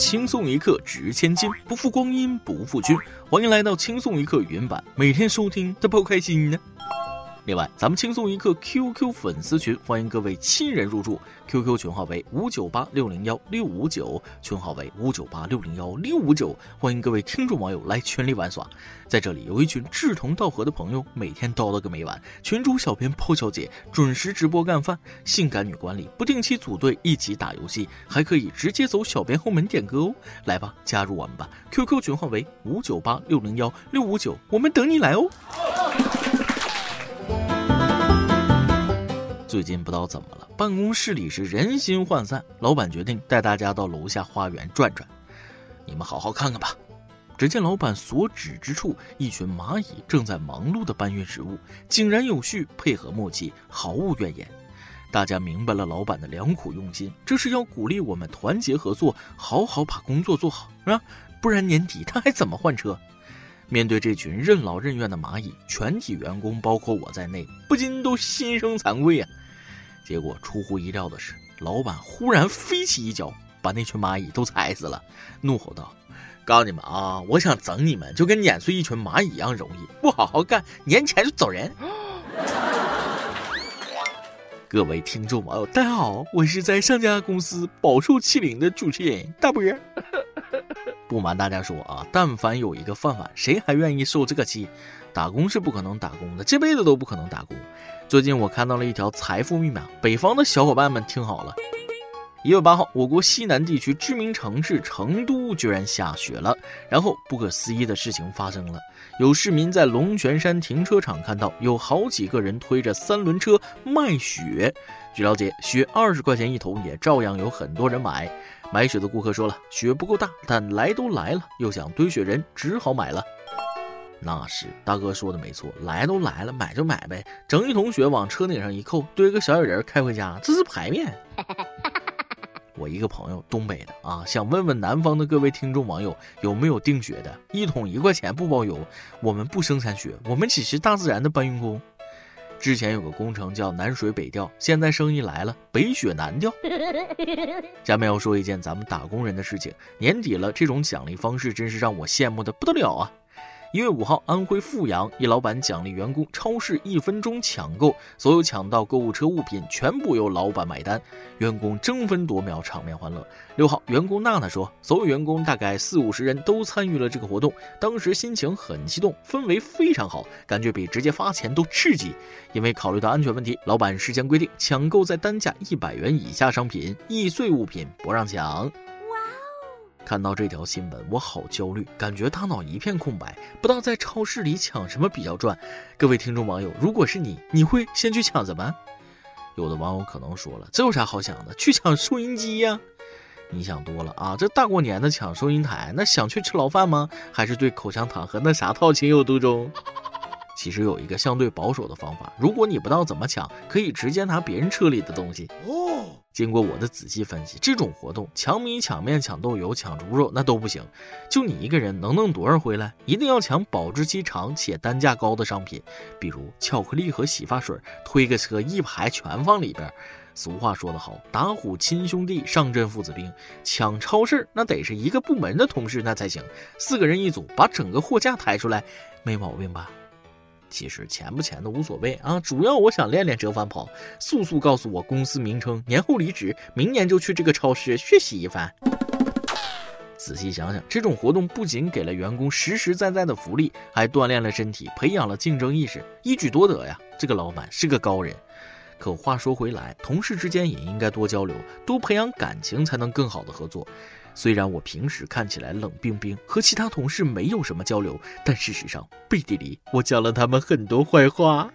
轻松一刻值千金，不负光阴不负君。欢迎来到轻松一刻原版，每天收听都不开心呢。另外，咱们轻松一刻 QQ 粉丝群，欢迎各位亲人入驻。QQ 群号为五九八六零幺六五九，群号为五九八六零幺六五九，欢迎各位听众网友来群里玩耍。在这里有一群志同道合的朋友，每天叨叨个没完。群主小编泡小姐准时直播干饭，性感女管理不定期组队一起打游戏，还可以直接走小编后门点歌哦。来吧，加入我们吧！QQ 群号为五九八六零幺六五九，我们等你来哦。最近不知道怎么了，办公室里是人心涣散。老板决定带大家到楼下花园转转，你们好好看看吧。只见老板所指之处，一群蚂蚁正在忙碌地搬运食物，井然有序，配合默契，毫无怨言。大家明白了老板的良苦用心，这是要鼓励我们团结合作，好好把工作做好，啊？不然年底他还怎么换车？面对这群任劳任怨的蚂蚁，全体员工，包括我在内，不禁都心生惭愧呀。结果出乎意料的是，老板忽然飞起一脚，把那群蚂蚁都踩死了，怒吼道：“告诉你们啊，我想整你们，就跟碾碎一群蚂蚁一样容易。不好好干，年前就走人。”各位听众网友，大家好，我是在上家公司饱受欺凌的主持人大波。不瞒大家说啊，但凡有一个饭碗，谁还愿意受这个气？打工是不可能打工的，这辈子都不可能打工。最近我看到了一条财富密码，北方的小伙伴们听好了。一月八号，我国西南地区知名城市成都居然下雪了，然后不可思议的事情发生了，有市民在龙泉山停车场看到有好几个人推着三轮车卖雪。据了解，雪二十块钱一桶，也照样有很多人买。买雪的顾客说了，雪不够大，但来都来了，又想堆雪人，只好买了。那是大哥说的没错，来都来了，买就买呗，整一桶雪往车顶上一扣，堆个小雪人开回家，这是排面。我一个朋友，东北的啊，想问问南方的各位听众网友，有没有订雪的？一桶一块钱不包邮，我们不生产雪，我们只是大自然的搬运工。之前有个工程叫南水北调，现在生意来了，北雪南调。下面要说一件咱们打工人的事情，年底了，这种奖励方式真是让我羡慕的不得了啊！一月五号，安徽阜阳一老板奖励员工超市一分钟抢购，所有抢到购物车物品全部由老板买单，员工争分夺秒，场面欢乐。六号，员工娜娜说，所有员工大概四五十人都参与了这个活动，当时心情很激动，氛围非常好，感觉比直接发钱都刺激。因为考虑到安全问题，老板事先规定，抢购在单价一百元以下商品、易碎物品不让抢。看到这条新闻，我好焦虑，感觉大脑一片空白，不知道在超市里抢什么比较赚。各位听众网友，如果是你，你会先去抢什么？有的网友可能说了，这有啥好抢的？去抢收音机呀！你想多了啊！这大过年的抢收银台，那想去吃牢饭吗？还是对口香糖和那啥套情有独钟？其实有一个相对保守的方法，如果你不知道怎么抢，可以直接拿别人车里的东西。哦，经过我的仔细分析，这种活动抢米、抢面、抢豆油、抢猪肉那都不行。就你一个人能弄多少回来？一定要抢保质期长且单价高的商品，比如巧克力和洗发水，推个车一排全放里边。俗话说得好，打虎亲兄弟，上阵父子兵。抢超市那得是一个部门的同事那才行，四个人一组，把整个货架抬出来，没毛病吧？其实钱不钱的无所谓啊，主要我想练练折返跑，速速告诉我公司名称，年后离职，明年就去这个超市学习一番。仔细想想，这种活动不仅给了员工实实在在的福利，还锻炼了身体，培养了竞争意识，一举多得呀！这个老板是个高人。可话说回来，同事之间也应该多交流，多培养感情，才能更好的合作。虽然我平时看起来冷冰冰，和其他同事没有什么交流，但事实上背地里我讲了他们很多坏话。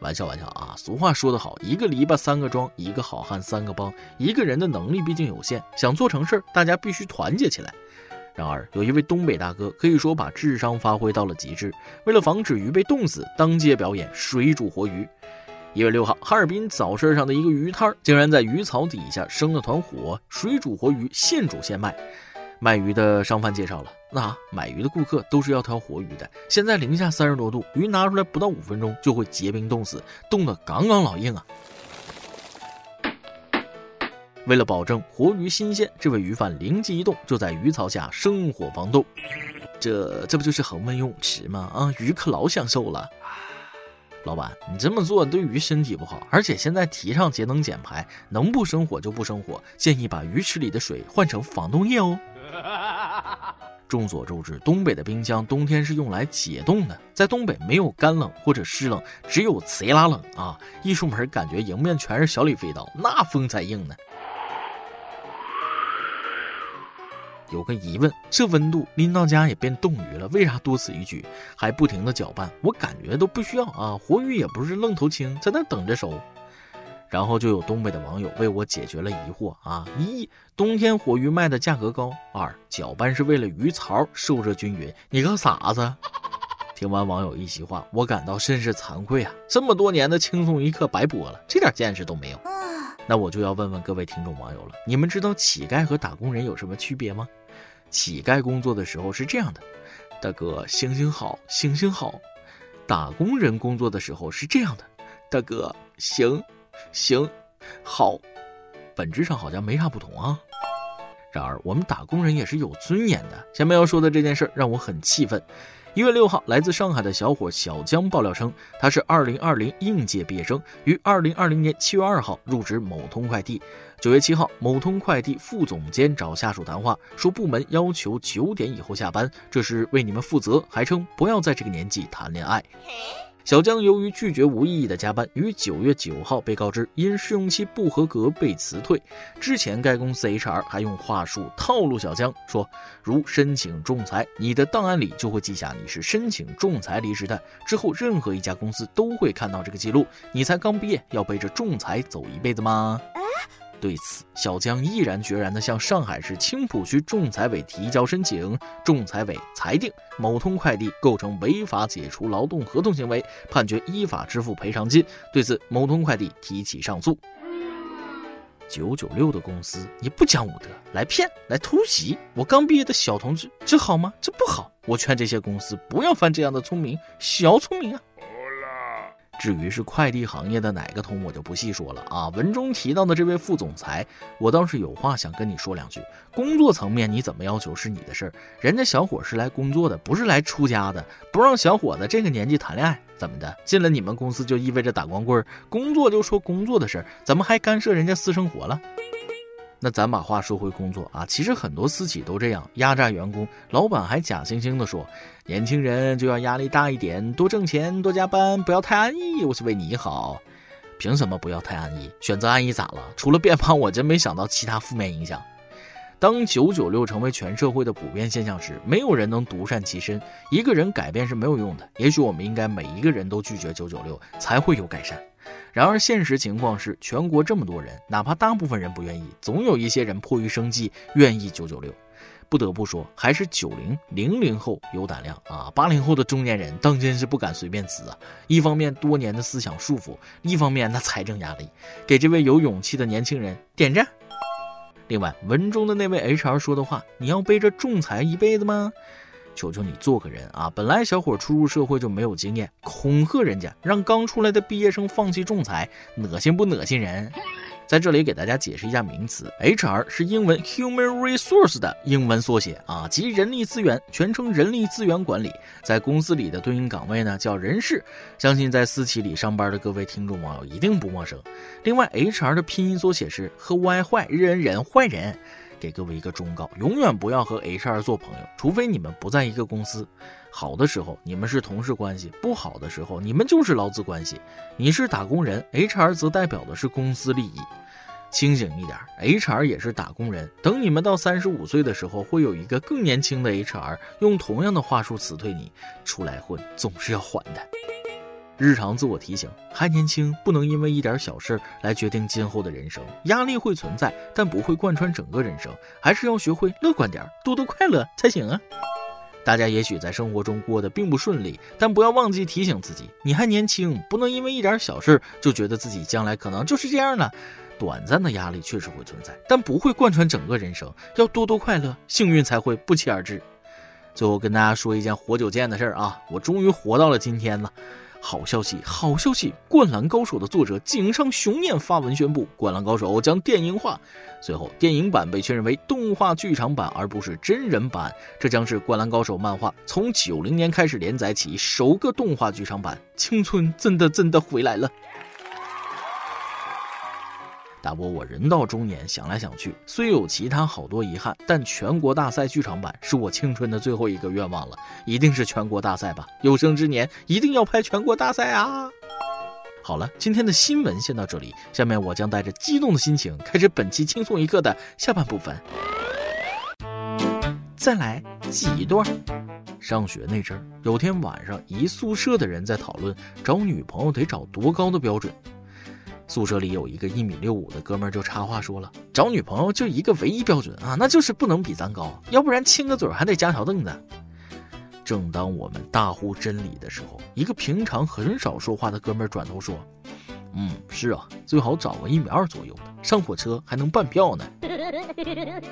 玩笑玩笑啊！俗话说得好，一个篱笆三个桩，一个好汉三个帮。一个人的能力毕竟有限，想做成事儿，大家必须团结起来。然而，有一位东北大哥可以说把智商发挥到了极致，为了防止鱼被冻死，当街表演水煮活鱼。一月六号，哈尔滨早市上的一个鱼摊竟然在鱼槽底下生了团火，水煮活鱼，现煮现卖。卖鱼的商贩介绍了，那买鱼的顾客都是要挑活鱼的。现在零下三十多度，鱼拿出来不到五分钟就会结冰冻死，冻得杠杠老硬啊。为了保证活鱼新鲜，这位鱼贩灵机一动，就在鱼槽下生火防冻。这这不就是恒温泳池吗？啊，鱼可老享受了。老板，你这么做对鱼身体不好，而且现在提倡节能减排，能不生火就不生火。建议把鱼池里的水换成防冻液哦。众所周知，东北的冰箱冬天是用来解冻的。在东北没有干冷或者湿冷，只有贼拉冷啊！一出门感觉迎面全是小李飞刀，那风才硬呢。有个疑问，这温度拎到家也变冻鱼了，为啥多此一举？还不停的搅拌，我感觉都不需要啊！活鱼也不是愣头青，在那等着熟。然后就有东北的网友为我解决了疑惑啊：一，冬天活鱼卖的价格高；二，搅拌是为了鱼槽受热均匀。你个傻子！听完网友一席话，我感到甚是惭愧啊！这么多年的轻松一刻白播了，这点见识都没有。那我就要问问各位听众网友了，你们知道乞丐和打工人有什么区别吗？乞丐工作的时候是这样的：大哥，行行好，行行好；打工人工作的时候是这样的：大哥，行。行，好，本质上好像没啥不同啊。然而，我们打工人也是有尊严的。前面要说的这件事让我很气愤。一月六号，来自上海的小伙小江爆料称，他是二零二零应届毕业生，于二零二零年七月二号入职某通快递。九月七号，某通快递副总监找下属谈话，说部门要求九点以后下班，这是为你们负责，还称不要在这个年纪谈恋爱。小江由于拒绝无意义的加班，于九月九号被告知因试用期不合格被辞退。之前该公司 HR 还用话术套路小江，说如申请仲裁，你的档案里就会记下你是申请仲裁离职的。之后任何一家公司都会看到这个记录。你才刚毕业，要背着仲裁走一辈子吗？对此，小江毅然决然地向上海市青浦区仲裁委提交申请，仲裁委裁定某通快递构成违法解除劳动合同行为，判决依法支付赔偿金。对此，某通快递提起上诉。九九六的公司，你不讲武德，来骗，来突袭我刚毕业的小同志，这好吗？这不好。我劝这些公司不要犯这样的聪明，小聪明啊。至于是快递行业的哪个通，我就不细说了啊。文中提到的这位副总裁，我倒是有话想跟你说两句。工作层面你怎么要求是你的事儿，人家小伙是来工作的，不是来出家的。不让小伙子这个年纪谈恋爱，怎么的？进了你们公司就意味着打光棍？工作就说工作的事儿，怎么还干涉人家私生活了？那咱把话说回工作啊，其实很多私企都这样压榨员工，老板还假惺惺的说，年轻人就要压力大一点，多挣钱，多加班，不要太安逸，我是为你好。凭什么不要太安逸？选择安逸咋了？除了变胖，我真没想到其他负面影响。当九九六成为全社会的普遍现象时，没有人能独善其身，一个人改变是没有用的。也许我们应该每一个人都拒绝九九六，才会有改善。然而，现实情况是，全国这么多人，哪怕大部分人不愿意，总有一些人迫于生计愿意九九六。不得不说，还是九零零零后有胆量啊！八零后的中年人当真是不敢随便辞啊！一方面多年的思想束缚，一方面那财政压力，给这位有勇气的年轻人点赞。另外，文中的那位 HR 说的话，你要背着仲裁一辈子吗？求求你做个人啊！本来小伙初入社会就没有经验，恐吓人家，让刚出来的毕业生放弃仲裁，恶心不恶心人？在这里给大家解释一下名词，HR 是英文 Human Resource 的英文缩写啊，即人力资源，全称人力资源管理。在公司里的对应岗位呢叫人事，相信在私企里上班的各位听众网友一定不陌生。另外，HR 的拼音缩写是和 Y 坏人人坏人。给各位一个忠告：永远不要和 HR 做朋友，除非你们不在一个公司。好的时候你们是同事关系，不好的时候你们就是劳资关系。你是打工人，HR 则代表的是公司利益。清醒一点，HR 也是打工人。等你们到三十五岁的时候，会有一个更年轻的 HR 用同样的话术辞退你。出来混总是要还的。日常自我提醒：还年轻，不能因为一点小事来决定今后的人生。压力会存在，但不会贯穿整个人生。还是要学会乐观点，多多快乐才行啊！大家也许在生活中过得并不顺利，但不要忘记提醒自己：你还年轻，不能因为一点小事就觉得自己将来可能就是这样了。短暂的压力确实会存在，但不会贯穿整个人生。要多多快乐，幸运才会不期而至。最后跟大家说一件活久见的事儿啊，我终于活到了今天了。好消息，好消息！《灌篮高手》的作者井上雄彦发文宣布，《灌篮高手》将电影化。随后，电影版被确认为动画剧场版，而不是真人版。这将是《灌篮高手》漫画从九零年开始连载起首个动画剧场版。青春真的真的回来了。大波，我人到中年，想来想去，虽有其他好多遗憾，但全国大赛剧场版是我青春的最后一个愿望了，一定是全国大赛吧！有生之年一定要拍全国大赛啊！好了，今天的新闻先到这里，下面我将带着激动的心情开始本期轻松一刻的下半部分。再来记一段。上学那阵儿，有天晚上，一宿舍的人在讨论找女朋友得找多高的标准。宿舍里有一个一米六五的哥们儿就插话说了：“找女朋友就一个唯一标准啊，那就是不能比咱高，要不然亲个嘴还得加条凳子。”正当我们大呼真理的时候，一个平常很少说话的哥们儿转头说：“嗯，是啊，最好找个一米二左右的，上火车还能半票呢。”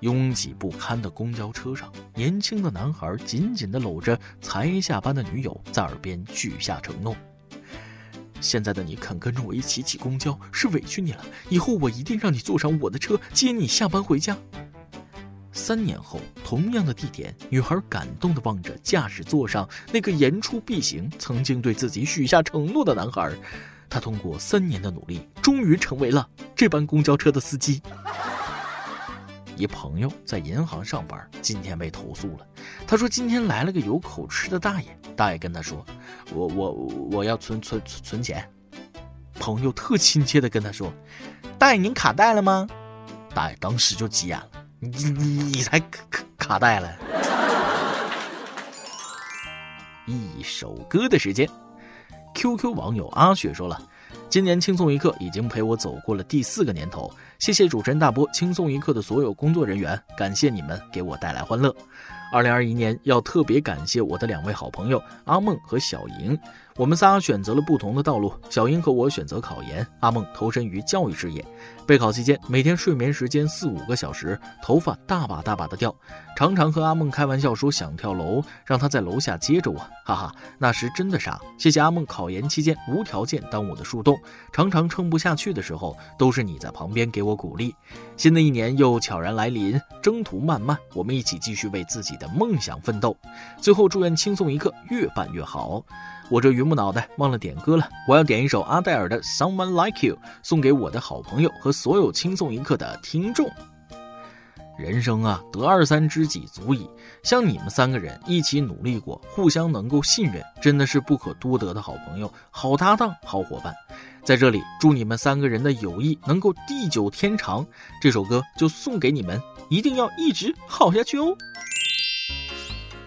拥挤不堪的公交车上，年轻的男孩紧紧地搂着才下班的女友，在耳边许下承诺。现在的你肯跟着我一起挤公交，是委屈你了。以后我一定让你坐上我的车，接你下班回家。三年后，同样的地点，女孩感动地望着驾驶座上那个言出必行、曾经对自己许下承诺的男孩。他通过三年的努力，终于成为了这班公交车的司机。一朋友在银行上班，今天被投诉了。他说今天来了个有口吃的大爷，大爷跟他说：“我我我要存存存存钱。”朋友特亲切的跟他说：“大爷您卡带了吗？”大爷当时就急眼了：“你你你才卡卡卡带了！”一首歌的时间，QQ 网友阿雪说了。今年轻松一刻已经陪我走过了第四个年头，谢谢主持人大波，轻松一刻的所有工作人员，感谢你们给我带来欢乐。二零二一年要特别感谢我的两位好朋友阿梦和小莹。我们仨选择了不同的道路，小莹和我选择考研，阿梦投身于教育事业。备考期间，每天睡眠时间四五个小时，头发大把大把的掉，常常和阿梦开玩笑说想跳楼，让他在楼下接着我，哈哈，那时真的傻。谢谢阿梦，考研期间无条件当我的树洞，常常撑不下去的时候，都是你在旁边给我鼓励。新的一年又悄然来临，征途漫漫，我们一起继续为自己的梦想奋斗。最后祝愿轻松一刻越办越好。我这榆木脑袋忘了点歌了，我要点一首阿黛尔的《Someone Like You》，送给我的好朋友和所有轻松一刻的听众。人生啊，得二三知己足矣，像你们三个人一起努力过，互相能够信任，真的是不可多得的好朋友、好搭档、好伙伴。在这里，祝你们三个人的友谊能够地久天长。这首歌就送给你们，一定要一直好下去哦。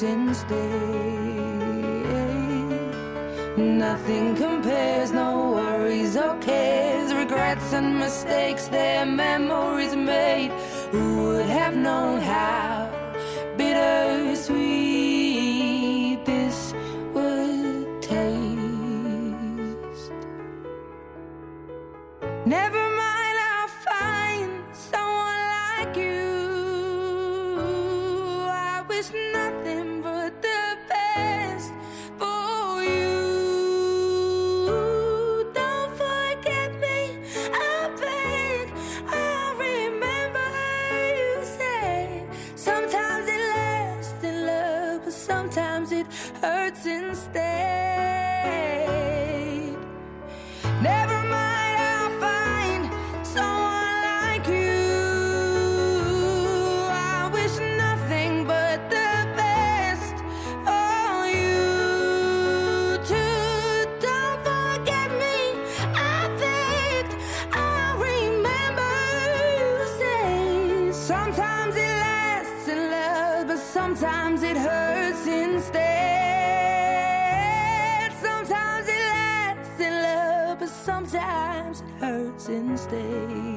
hurts instead. Nothing compares, no worries or cares, regrets and mistakes, their memories made. Who would have known how bittersweet sometimes it hurts instead. Sometimes it lasts in love, but sometimes it hurts instead.